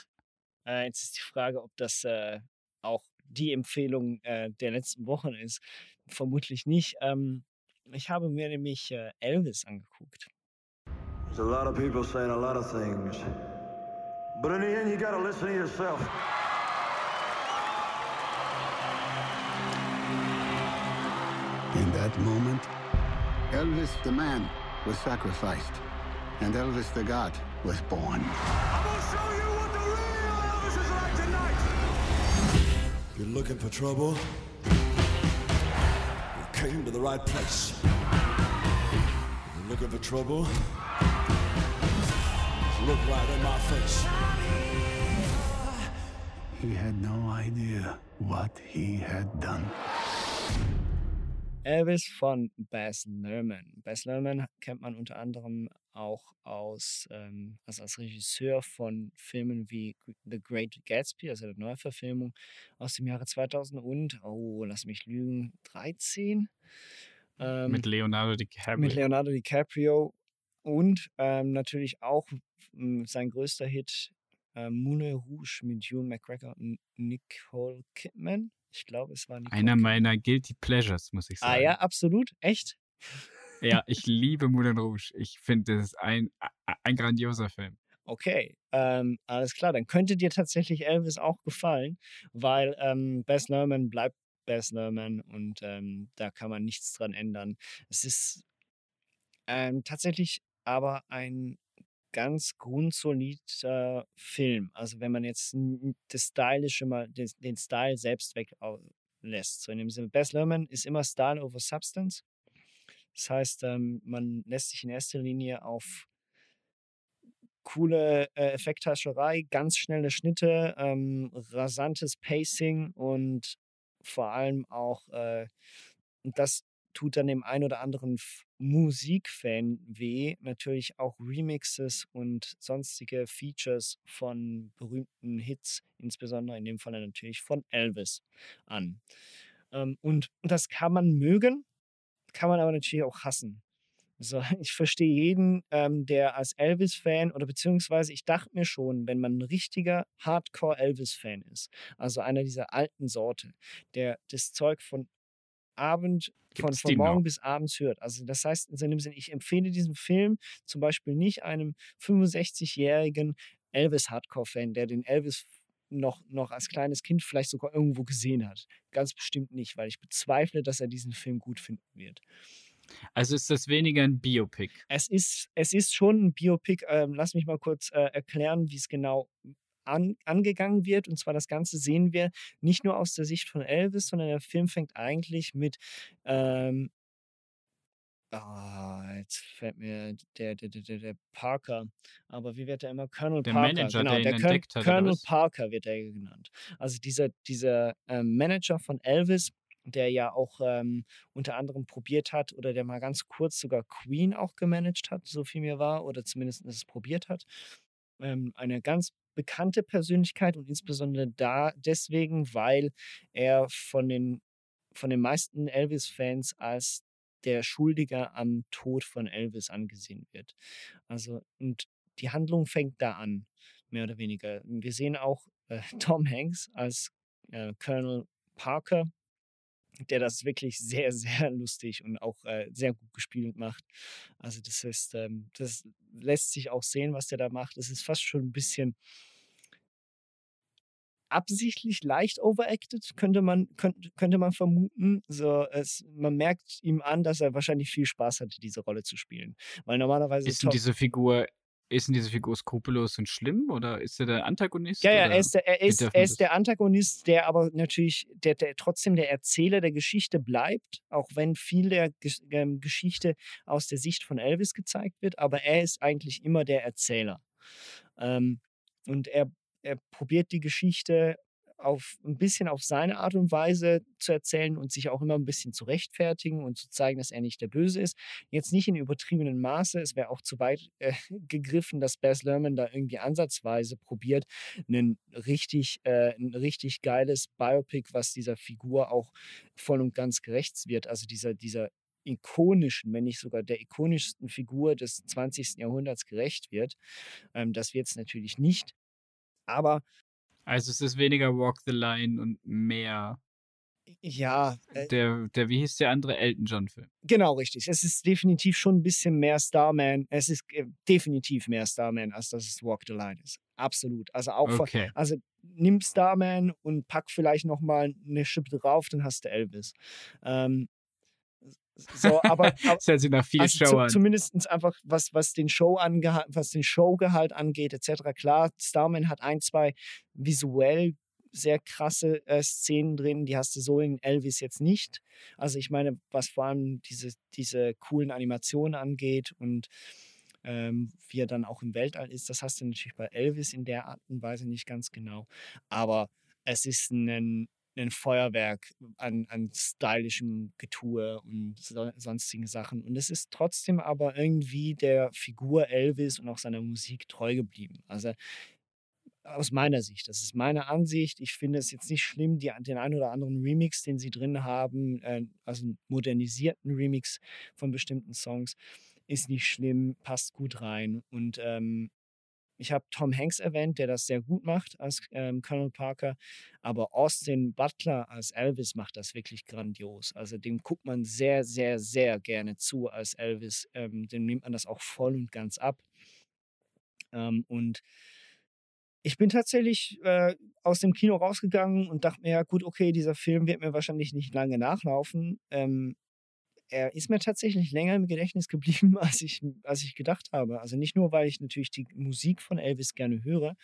Äh, jetzt ist die Frage, ob das äh, auch die Empfehlung äh, der letzten Wochen ist. Vermutlich nicht. Ähm, ich habe mir nämlich äh, Elvis angeguckt. There's a lot of people saying a lot of things. But in the end, you gotta listen to yourself. that moment, Elvis the man was sacrificed, and Elvis the God was born. I'm gonna show you what the looking for trouble? You came to the right place. You're looking for trouble? Look right in my face. He had no idea what he had done. Elvis von Baz Luhrmann. Baz Luhrmann kennt man unter anderem auch aus, ähm, also als Regisseur von Filmen wie The Great Gatsby, also der Neuverfilmung aus dem Jahre 2000 und, oh, lass mich lügen, 13. Ähm, Mit Leonardo DiCaprio. mit Leonardo DiCaprio und ähm, natürlich auch m, sein größter Hit ähm, Moulin Rouge mit Hugh McGregor und Nicole Kidman. Ich glaube, es war Nicole Einer Kidman. meiner Guilty Pleasures, muss ich sagen. Ah ja, absolut. Echt? Ja, ich liebe Moulin Rouge. Ich finde, das ist ein, ein grandioser Film. Okay, ähm, alles klar. Dann könnte dir tatsächlich Elvis auch gefallen, weil ähm, Baz Luhrmann bleibt Baz Luhrmann und ähm, da kann man nichts dran ändern. Es ist ähm, tatsächlich aber ein ganz grundsolider Film. Also wenn man jetzt das Stylische mal, den, den Style selbst weglässt. So in dem Sinne, Baz Luhrmann ist immer Style over Substance. Das heißt, ähm, man lässt sich in erster Linie auf coole äh, Effekthascherei, ganz schnelle Schnitte, ähm, rasantes Pacing und vor allem auch, äh, das tut dann dem ein oder anderen Musikfan weh, natürlich auch Remixes und sonstige Features von berühmten Hits, insbesondere in dem Fall natürlich von Elvis an. Ähm, und das kann man mögen, kann man aber natürlich auch hassen. So, ich verstehe jeden, ähm, der als Elvis-Fan oder beziehungsweise ich dachte mir schon, wenn man ein richtiger Hardcore-Elvis-Fan ist, also einer dieser alten Sorte, der das Zeug von Abend, von, Gibt's von morgen noch? bis abends hört. Also das heißt, in seinem Sinne, ich empfehle diesen Film zum Beispiel nicht einem 65-jährigen Elvis-Hardcore-Fan, der den Elvis noch, noch als kleines Kind vielleicht sogar irgendwo gesehen hat. Ganz bestimmt nicht, weil ich bezweifle, dass er diesen Film gut finden wird. Also ist das weniger ein Biopic. Es ist, es ist schon ein Biopic. Ähm, lass mich mal kurz äh, erklären, wie es genau an, angegangen wird. Und zwar das Ganze sehen wir nicht nur aus der Sicht von Elvis, sondern der Film fängt eigentlich mit. Ähm, ah, jetzt fällt mir der, der, der, der, Parker. Aber wie wird er immer? Colonel Der Parker. Manager, genau, der der Col- entdeckt hat, Colonel? Parker wird er genannt. Also dieser, dieser ähm, Manager von Elvis, der ja auch ähm, unter anderem probiert hat oder der mal ganz kurz sogar Queen auch gemanagt hat, so viel mir war, oder zumindest es probiert hat. Ähm, eine ganz bekannte Persönlichkeit und insbesondere da deswegen, weil er von den, von den meisten Elvis-Fans als der Schuldiger am Tod von Elvis angesehen wird. Also, und die Handlung fängt da an, mehr oder weniger. Wir sehen auch äh, Tom Hanks als äh, Colonel Parker, der das wirklich sehr, sehr lustig und auch äh, sehr gut gespielt macht. Also das ist, ähm, das lässt sich auch sehen, was der da macht. Es ist fast schon ein bisschen absichtlich leicht overacted, könnte man, könnte, könnte man vermuten. So, es, man merkt ihm an, dass er wahrscheinlich viel Spaß hatte, diese Rolle zu spielen. Weil normalerweise Ist denn diese Figur, ist denn diese Figur skrupellos und schlimm oder ist er der Antagonist? Ja, ja, er ist, der, er, ist, er ist der Antagonist, der aber natürlich, der, der trotzdem der Erzähler der Geschichte bleibt, auch wenn viel der ähm, Geschichte aus der Sicht von Elvis gezeigt wird, aber er ist eigentlich immer der Erzähler. Ähm, und er, er probiert die Geschichte auf ein bisschen auf seine Art und Weise zu erzählen und sich auch immer ein bisschen zu rechtfertigen und zu zeigen, dass er nicht der Böse ist. Jetzt nicht in übertriebenem Maße. Es wäre auch zu weit äh, gegriffen, dass Baz Luhrmann da irgendwie ansatzweise probiert, ein richtig, äh, ein richtig geiles Biopic, was dieser Figur auch voll und ganz gerecht wird. Also dieser, dieser ikonischen, wenn nicht sogar der ikonischsten Figur des 20. Jahrhunderts gerecht wird. Ähm, das wird es natürlich nicht. Aber Also es ist weniger Walk the Line und mehr ja, äh, der, der, wie hieß der andere Elton John-Film? Genau, richtig. Es ist definitiv schon ein bisschen mehr Starman. Es ist äh, definitiv mehr Starman, als dass es Walk the Line ist. Absolut. Also auch von, Okay. also nimm Starman und pack vielleicht nochmal eine Schippe drauf, dann hast du Elvis. Ähm, So, aber, aber das hört sich nach viel also Show an. zumindest einfach, was, was den Show was den Showgehalt angeht, etc. Klar, Starman hat ein, zwei visuell sehr krasse äh, Szenen drin, die hast du so in Elvis jetzt nicht. Also ich meine, was vor allem diese, diese coolen Animationen angeht und ähm, wie er dann auch im Weltall ist, das hast du natürlich bei Elvis in der Art und Weise nicht ganz genau. Aber es ist ein, ein Feuerwerk an, an stylischem Getue und so, sonstigen Sachen. Und es ist trotzdem aber irgendwie der Figur Elvis und auch seiner Musik treu geblieben. Also aus meiner Sicht. Das ist meine Ansicht. Ich finde es jetzt nicht schlimm, die, den einen oder anderen Remix, den sie drin haben, äh, also einen modernisierten Remix von bestimmten Songs, ist nicht schlimm, passt gut rein. Und ähm, ich habe Tom Hanks erwähnt, der das sehr gut macht als ähm, Colonel Parker, aber Austin Butler als Elvis macht das wirklich grandios. Also dem guckt man sehr, sehr, sehr gerne zu als Elvis. Ähm, dem nimmt man das auch voll und ganz ab. Ähm, und ich bin tatsächlich äh, aus dem Kino rausgegangen und dachte mir, ja gut, okay, dieser Film wird mir wahrscheinlich nicht lange nachlaufen. Ähm, er ist mir tatsächlich länger im Gedächtnis geblieben, als ich, als ich gedacht habe. Also nicht nur, weil ich natürlich die Musik von Elvis gerne höre,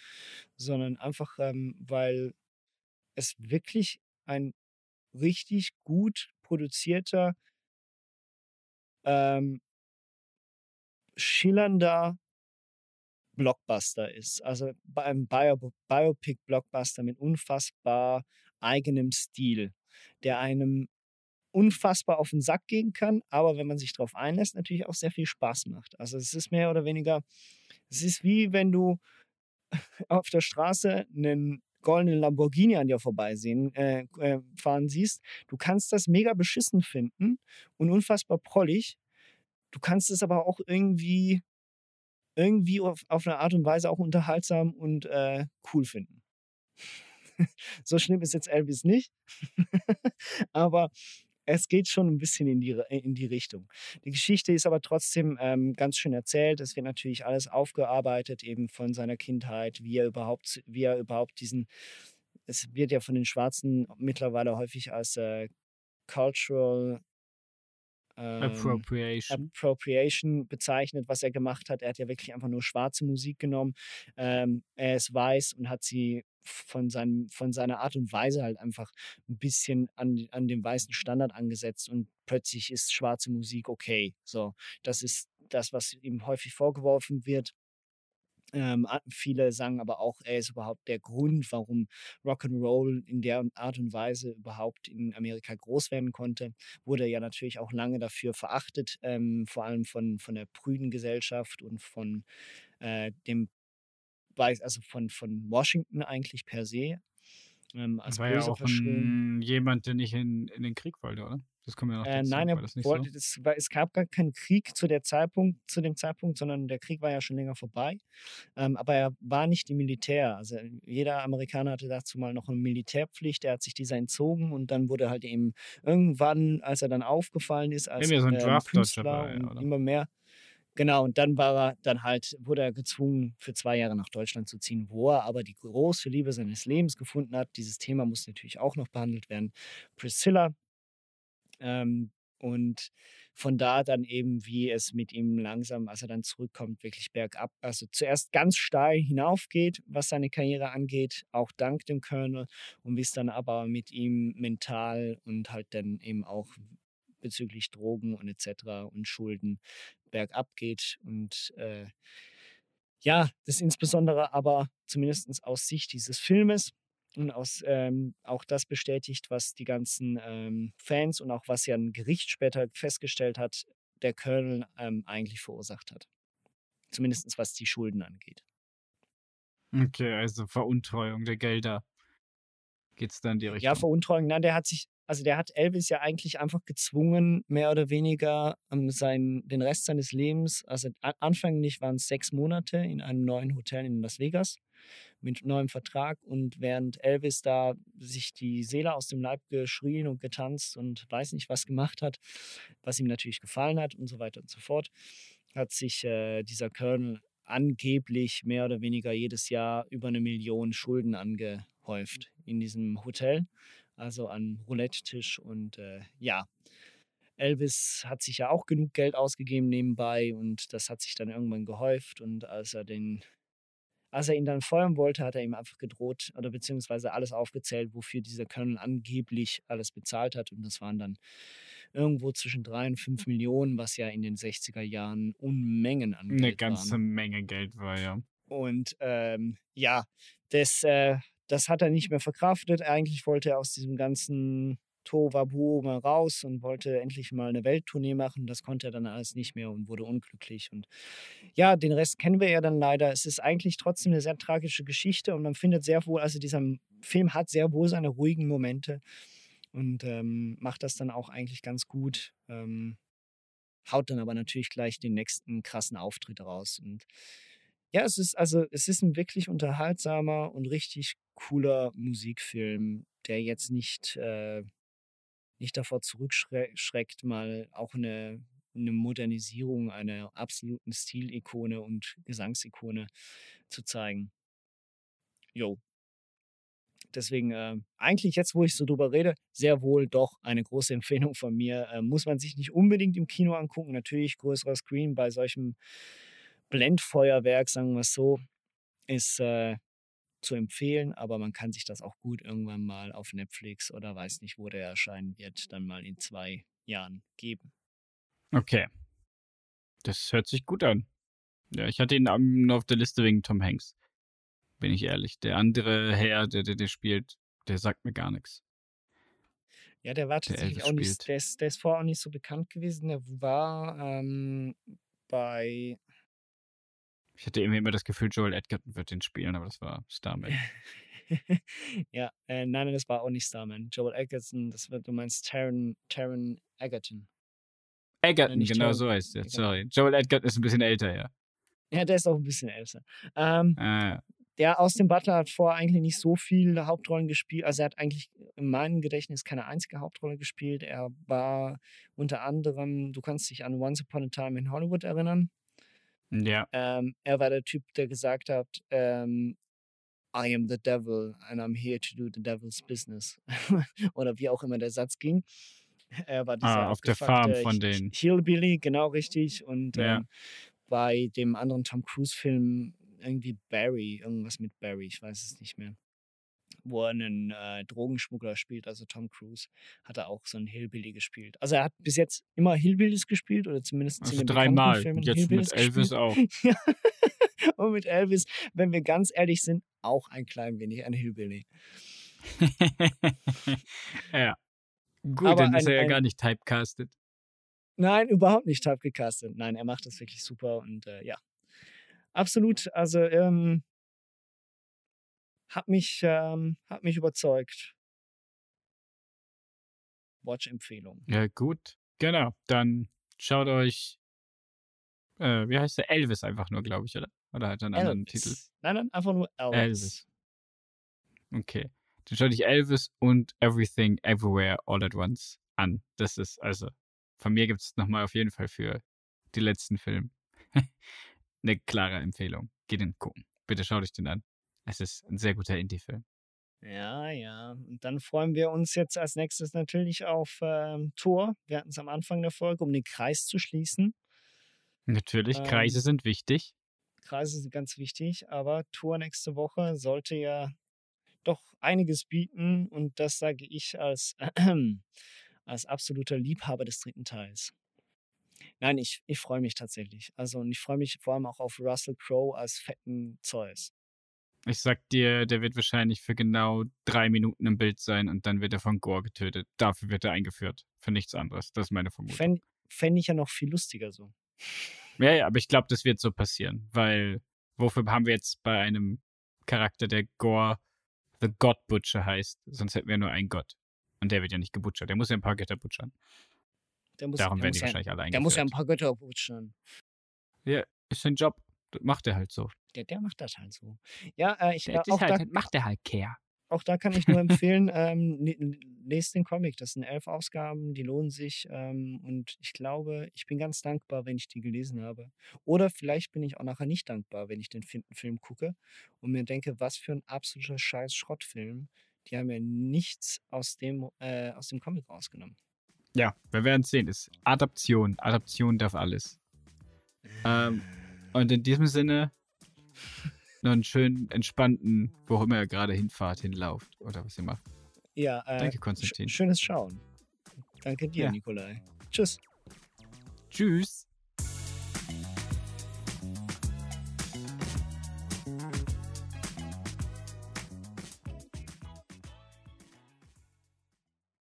sondern einfach, ähm, weil es wirklich ein richtig gut produzierter, ähm, schillernder Blockbuster ist. Also ein Bio Biopic-Blockbuster mit unfassbar eigenem Stil, der einem unfassbar auf den Sack gehen kann, aber wenn man sich darauf einlässt, natürlich auch sehr viel Spaß macht. Also es ist mehr oder weniger, es ist wie wenn du auf der Straße einen goldenen Lamborghini an dir vorbeisehen äh, äh, fahren siehst. Du kannst das mega beschissen finden und unfassbar prollig. Du kannst es aber auch irgendwie irgendwie auf, auf eine Art und Weise auch unterhaltsam und äh, cool finden. so schlimm ist jetzt Elvis nicht, aber es geht schon ein bisschen in die, in die Richtung. Die Geschichte ist aber trotzdem ähm, ganz schön erzählt. Es wird natürlich alles aufgearbeitet, eben von seiner Kindheit, wie er überhaupt, wie er überhaupt diesen, es wird ja von den Schwarzen mittlerweile häufig als äh, Cultural ähm, Appropriation. Appropriation bezeichnet, was er gemacht hat. Er hat ja wirklich einfach nur schwarze Musik genommen. Ähm, er ist weiß und hat sie von, seinem, von seiner Art und Weise halt einfach ein bisschen an, an den weißen Standard angesetzt und plötzlich ist schwarze Musik okay. So, das ist das, was ihm häufig vorgeworfen wird. Ähm, viele sagen aber auch, er ist überhaupt der Grund, warum Rock'n'Roll in der Art und Weise überhaupt in Amerika groß werden konnte. Wurde ja natürlich auch lange dafür verachtet, ähm, vor allem von, von der prüden Gesellschaft und von äh, dem also von, von Washington eigentlich per se. Ähm, als war ja auch ein, jemand, der nicht in, in den Krieg wollte, oder? Das kommen ja noch äh, Nein, er wollte, so? war, es gab gar keinen Krieg zu, der Zeitpunkt, zu dem Zeitpunkt, sondern der Krieg war ja schon länger vorbei. Ähm, aber er war nicht im Militär. Also jeder Amerikaner hatte dazu mal noch eine Militärpflicht. Er hat sich dieser entzogen und dann wurde halt eben irgendwann, als er dann aufgefallen ist, als so ein äh, Künstler dabei, und immer mehr. Genau, und dann war er dann halt, wurde er gezwungen, für zwei Jahre nach Deutschland zu ziehen, wo er aber die große Liebe seines Lebens gefunden hat. Dieses Thema muss natürlich auch noch behandelt werden. Priscilla, ähm, und von da dann eben, wie es mit ihm langsam, als er dann zurückkommt, wirklich bergab, also zuerst ganz steil hinaufgeht, was seine Karriere angeht, auch dank dem Colonel, und wie es dann aber mit ihm mental und halt dann eben auch bezüglich Drogen und etc. und Schulden bergab geht. Und äh, ja, das insbesondere aber zumindest aus Sicht dieses Filmes und aus, ähm, auch das bestätigt, was die ganzen ähm, Fans und auch was ja ein Gericht später festgestellt hat, der Colonel ähm, eigentlich verursacht hat. Zumindest was die Schulden angeht. Okay, also Veruntreuung der Gelder. Geht es dann in die Richtung? Ja, Veruntreuung, nein, der hat sich, also der hat Elvis ja eigentlich einfach gezwungen, mehr oder weniger ähm, sein, den Rest seines Lebens, also anfänglich waren es sechs Monate in einem neuen Hotel in Las Vegas mit neuem Vertrag und während Elvis da sich die Seele aus dem Leib geschrien und getanzt und weiß nicht was gemacht hat, was ihm natürlich gefallen hat und so weiter und so fort, hat sich äh, dieser Colonel angeblich mehr oder weniger jedes Jahr über eine Million Schulden angehäuft in diesem Hotel, also an Roulette-Tisch und äh, ja. Elvis hat sich ja auch genug Geld ausgegeben nebenbei und das hat sich dann irgendwann gehäuft und als er den als er ihn dann feuern wollte, hat er ihm einfach gedroht oder beziehungsweise alles aufgezählt, wofür dieser Colonel angeblich alles bezahlt hat. Und das waren dann irgendwo zwischen drei und fünf Millionen, was ja in den 60er Jahren Unmengen an Geld Eine ganze waren. Menge Geld war, ja. Und ähm, ja, das, äh, das hat er nicht mehr verkraftet. Eigentlich wollte er aus diesem ganzen Tohuwabohu mal raus und wollte endlich mal eine Welttournee machen. Das konnte er dann alles nicht mehr und wurde unglücklich. Und ja, den Rest kennen wir ja dann leider. Es ist eigentlich trotzdem eine sehr tragische Geschichte und man findet sehr wohl, also dieser Film hat sehr wohl seine ruhigen Momente und ähm, macht das dann auch eigentlich ganz gut. Ähm, haut dann aber natürlich gleich den nächsten krassen Auftritt raus. Und ja, es ist also, es ist ein wirklich unterhaltsamer und richtig cooler Musikfilm, der jetzt nicht, äh, nicht davor zurückschreckt, mal auch eine, eine Modernisierung einer absoluten Stilikone und Gesangsikone zu zeigen. Jo. Deswegen, äh, eigentlich jetzt, wo ich so drüber rede, sehr wohl doch eine große Empfehlung von mir. Äh, muss man sich nicht unbedingt im Kino angucken. Natürlich größerer Screen bei solchem Blendfeuerwerk, sagen wir es so, ist äh, zu empfehlen, aber man kann sich das auch gut irgendwann mal auf Netflix oder weiß nicht, wo der erscheinen wird, dann mal in zwei Jahren geben. Okay. Das hört sich gut an. Ja, ich hatte ihn am- auf der Liste wegen Tom Hanks. Bin ich ehrlich. Der andere Herr, der, der, der spielt, der sagt mir gar nichts. Ja, der war tatsächlich auch nicht, der ist, der ist vorher auch nicht so bekannt gewesen. Der war ähm, bei, Ich hatte irgendwie immer das Gefühl, Joel Edgerton wird den spielen, aber das war Starman. ja, äh, nein, nein, das war auch nicht Starman. Joel Egerton, das wird, du meinst Taron, Taron Egerton. Egerton, nicht genau Joel. so heißt er. Sorry. Joel Edgerton ist ein bisschen älter, ja. Ja, der ist auch ein bisschen älter. Ähm, Ah, der Austin Butler hat vorher eigentlich nicht so viele Hauptrollen gespielt. Also er hat eigentlich in meinem Gedächtnis keine einzige Hauptrolle gespielt. Er war unter anderem, du kannst dich an Once Upon a Time in Hollywood erinnern. Ja. Ähm, er war der Typ, der gesagt hat, ähm, I am the devil and I'm here to do the devil's business. Oder wie auch immer der Satz ging. Er war dieser Ah, auf der Farm von Hi- den- Hillbilly, genau richtig. Und Ja. ähm, bei dem anderen Tom Cruise-Film irgendwie Barry, irgendwas mit Barry, ich weiß es nicht mehr. Wo er einen äh, Drogenschmuggler spielt, also Tom Cruise, hat er auch so einen Hillbilly gespielt. Also er hat bis jetzt immer Hillbillies gespielt oder zumindest Also bekannten dreimal. Jetzt mit Hillbillies Elvis gespielt. auch. Ja. Und mit Elvis, wenn wir ganz ehrlich sind, auch ein klein wenig ein Hillbilly. ja. Gut, Aber dann ist ein- er ja ein- gar nicht typecasted. Nein, überhaupt nicht typecastet. Nein, er macht das wirklich super und äh, ja. Absolut, also ähm, hat mich, ähm, hat mich überzeugt. Watch-Empfehlung. Ja, gut. Genau. Dann schaut euch, äh, wie heißt der? Elvis einfach nur, glaube ich, oder? Oder hat er einen anderen Titel? Elvis. Nein, nein, einfach nur Elvis. Elvis. Okay. Dann schaut euch Elvis und Everything Everywhere All at Once an. Das ist, also, von mir gibt es nochmal auf jeden Fall für die letzten Filme eine klare Empfehlung. Geht den gucken. Bitte schaut euch den an. Es ist ein sehr guter Indie-Film. Ja, ja. Und dann freuen wir uns jetzt als nächstes natürlich auf ähm, Tor. Wir hatten es am Anfang der Folge, um den Kreis zu schließen. Natürlich, Ähm, Kreise sind wichtig. Kreise sind ganz wichtig, aber Tour nächste Woche sollte ja doch einiges bieten und das sage ich als, als absoluter Liebhaber des dritten Teils. Nein, ich, ich freue mich tatsächlich. Also und ich freue mich vor allem auch auf Russell Crowe als fetten Zeus. Ich sag dir, der wird wahrscheinlich für genau drei Minuten im Bild sein und dann wird er von Gore getötet. Dafür wird er eingeführt. Für nichts anderes. Das ist meine Vermutung. Fände fänd ich ja noch viel lustiger so. Ja, ja, aber ich glaube, das wird so passieren, weil wofür haben wir jetzt bei einem Charakter, der Gore the God Butcher heißt? Sonst hätten wir nur einen Gott. Und der wird ja nicht gebutchert. Der muss ja ein paar Götter butchern. Der muss, Darum der werden muss die wahrscheinlich alle Der muss ja ein eingeführt. paar Götter butchern. Ja, ist sein Job. Das macht er halt so. Der, der macht das halt so. Ja, äh, ich Der, äh, auch, halt, da, macht er halt Care. auch da kann ich nur empfehlen, ähm, ne- lest den Comic. Das sind elf Ausgaben, die lohnen sich. Ähm, und ich glaube, ich bin ganz dankbar, wenn ich die gelesen habe. Oder vielleicht bin ich auch nachher nicht dankbar, wenn ich den Film gucke und mir denke, was für ein absoluter scheiß Schrottfilm. Die haben ja nichts aus dem, äh, aus dem Comic rausgenommen. Ja, wir werden sehen. Ist Adaption. Adaption darf alles. Ähm, und in diesem Sinne noch einen schönen, entspannten, wo immer ihr gerade hinfahrt, hinlauft oder was ihr macht. Ja, äh, Danke, Konstantin. sch- schönes Schauen. Danke dir, Ja. Nikolai. Tschüss. Tschüss.